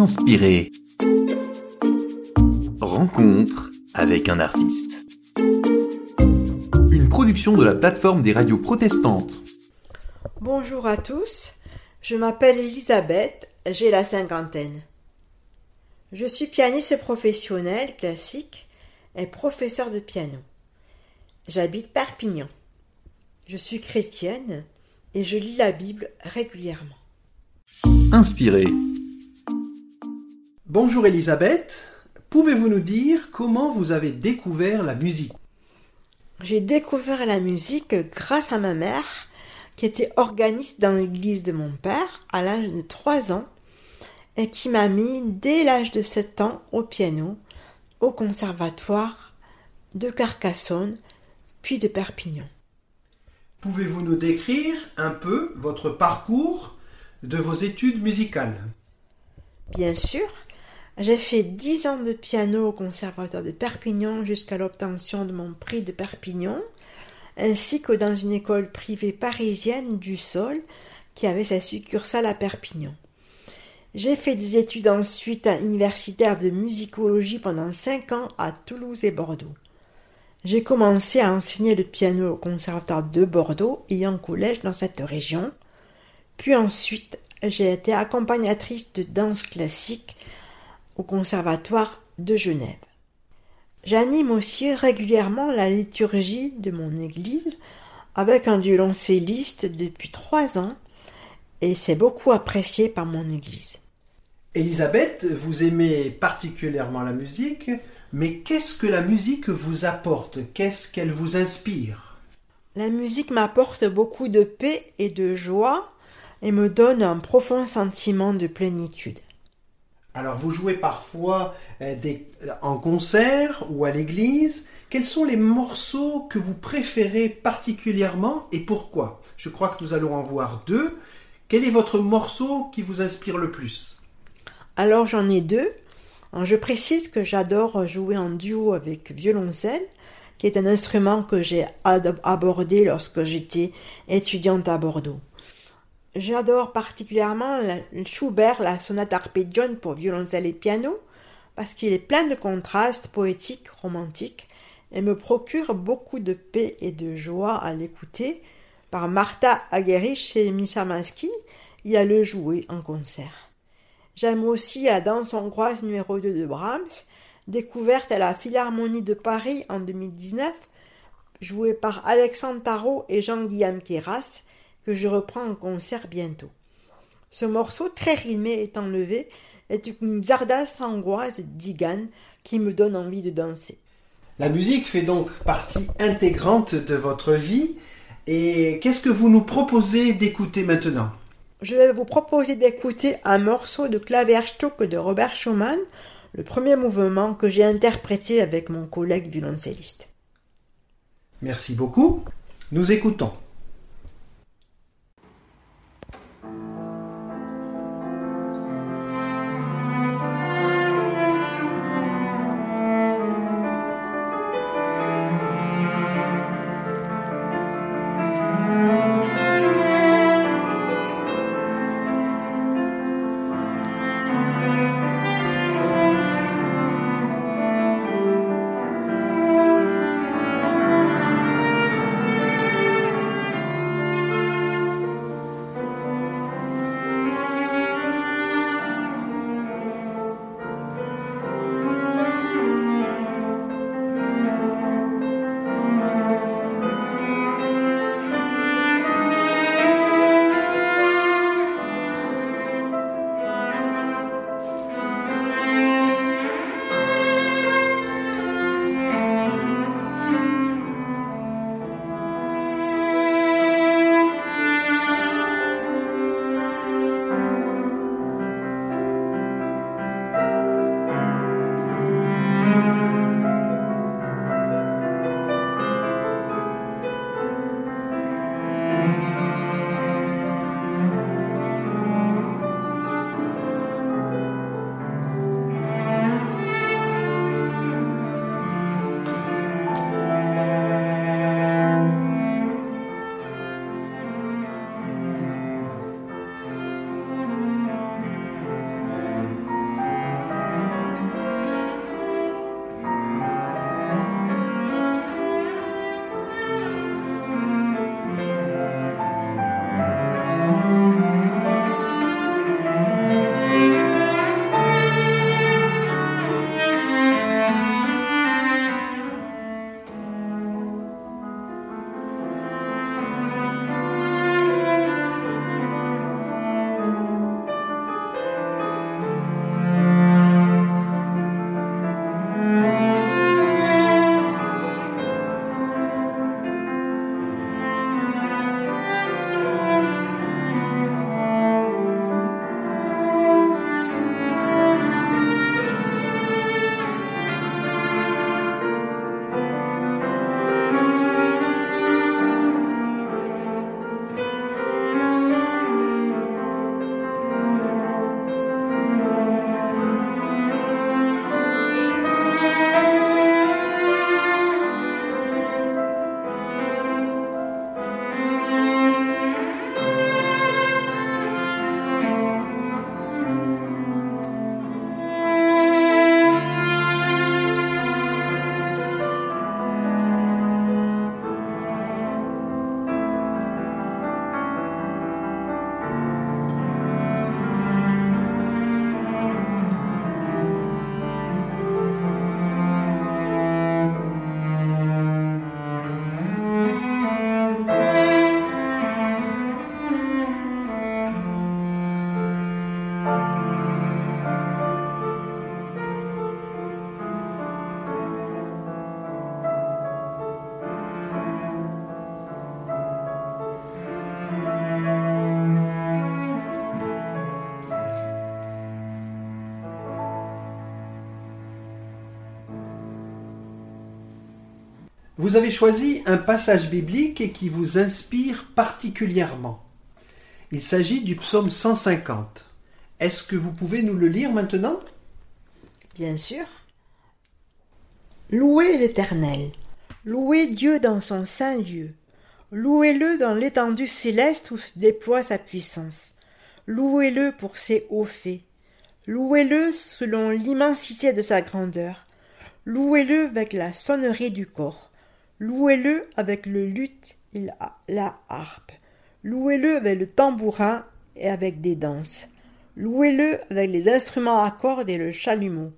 Inspiré. Rencontre avec un artiste. Une production de la plateforme des radios protestantes. Bonjour à tous, je m'appelle Elisabeth, j'ai la cinquantaine. Je suis pianiste professionnel classique et professeur de piano. J'habite Perpignan. Je suis chrétienne et je lis la Bible régulièrement. Inspiré. Bonjour Elisabeth, pouvez-vous nous dire comment vous avez découvert la musique? J'ai découvert la musique grâce à ma mère, qui était organiste dans l'église de mon père à l'âge de 3 ans et qui m'a mis dès l'âge de 7 ans au piano au conservatoire de Carcassonne puis de Perpignan. Pouvez-vous nous décrire un peu votre parcours de vos études musicales? Bien sûr, j'ai fait dix ans de piano au conservatoire de Perpignan jusqu'à l'obtention de mon prix de Perpignan, ainsi que dans une école privée parisienne du Sol qui avait sa succursale à Perpignan. J'ai fait des études ensuite universitaires de musicologie pendant cinq ans à Toulouse et Bordeaux. J'ai commencé à enseigner le piano au conservatoire de Bordeaux et en collège dans cette région. Puis ensuite, j'ai été accompagnatrice de danse classique au conservatoire de Genève. J'anime aussi régulièrement la liturgie de mon église avec un violoncelliste depuis trois ans et c'est beaucoup apprécié par mon église. Elisabeth, vous aimez particulièrement la musique, mais qu'est-ce que la musique vous apporte? Qu'est-ce qu'elle vous inspire? La musique m'apporte beaucoup de paix et de joie et me donne un profond sentiment de plénitude. Alors vous jouez parfois euh, en concert ou à l'église. Quels sont les morceaux que vous préférez particulièrement et pourquoi? Je crois que nous allons en voir deux. Quel est votre morceau qui vous inspire le plus? Alors j'en ai deux. Je précise que j'adore jouer en duo avec violoncelle, qui est un instrument que j'ai abordé lorsque j'étais étudiante à Bordeaux. J'adore particulièrement Schubert, la sonate arpégione pour violoncelle et piano, parce qu'il est plein de contrastes poétiques, romantiques, et me procure beaucoup de paix et de joie à l'écouter. Par Martha Agerich et Misamaski, il a le jouer en concert. J'aime aussi la danse hongroise numéro 2 de Brahms, découverte à la Philharmonie de Paris en 2019, jouée par Alexandre Tarot et Jean-Guillaume Queyras, que je reprends en concert bientôt. Ce morceau très rythmé et enlevé est une zardasse hongroise d'Igan qui me donne envie de danser. La musique fait donc partie intégrante de votre vie. Et qu'est-ce que vous nous proposez d'écouter maintenant? Je vais vous proposer d'écouter un morceau de Klavierstück de Robert Schumann, le premier mouvement que j'ai interprété avec mon collègue violoncelliste. Merci beaucoup. Nous écoutons. Vous avez choisi un passage biblique qui vous inspire particulièrement. Il s'agit du psaume 150. Est-ce que vous pouvez nous le lire maintenant? Bien sûr. Louez l'Éternel. Louez Dieu dans son saint lieu. Louez-le dans l'étendue céleste où se déploie sa puissance. Louez-le pour ses hauts faits. Louez-le selon l'immensité de sa grandeur. Louez-le avec la sonnerie du corps. Louez-le avec le luth et la, harpe. Louez-le avec le tambourin et avec des danses. Louez-le avec les instruments à cordes et le chalumeau.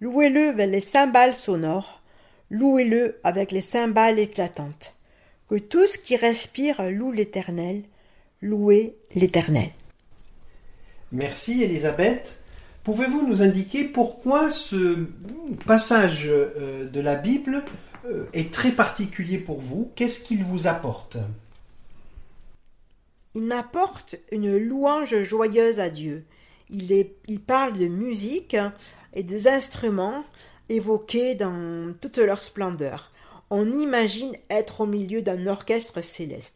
Louez-le avec les cymbales sonores. Louez-le avec les cymbales éclatantes. Que tout ce qui respire loue l'Éternel. Louez l'Éternel. Merci Elisabeth. Pouvez-vous nous indiquer pourquoi ce passage euh, de la Bible est très particulier pour vous Qu'est-ce qu'il vous apporte? Il m'apporte une louange joyeuse à Dieu. Il, il parle de musique et des instruments évoqués dans toute leur splendeur. On imagine être au milieu d'un orchestre céleste.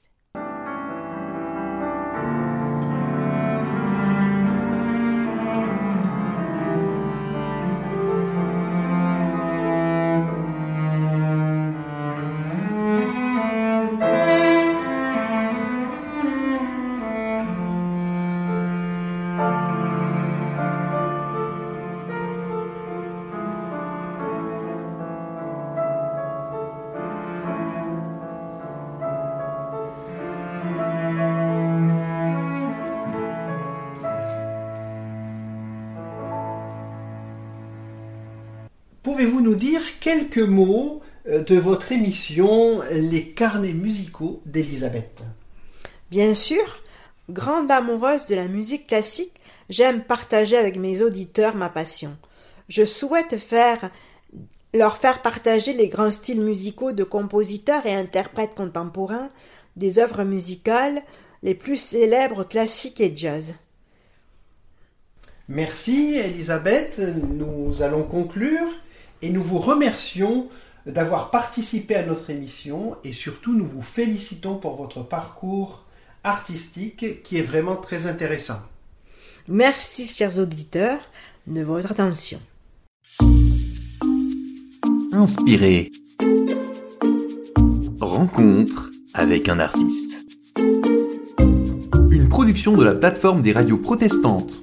Pouvez-vous nous dire quelques mots euh, de votre émission Les carnets musicaux d'Elisabeth Bien sûr, grande amoureuse de la musique classique, j'aime partager avec mes auditeurs ma passion. Je souhaite faire leur faire partager les grands styles musicaux de compositeurs et interprètes contemporains, des œuvres musicales les plus célèbres classiques et jazz. Merci Elisabeth, nous allons conclure et nous vous remercions d'avoir participé à notre émission et surtout nous vous félicitons pour votre parcours artistique qui est vraiment très intéressant. Merci chers auditeurs de votre attention. Inspiré. Rencontre avec un artiste. Une production de la plateforme des radios protestantes.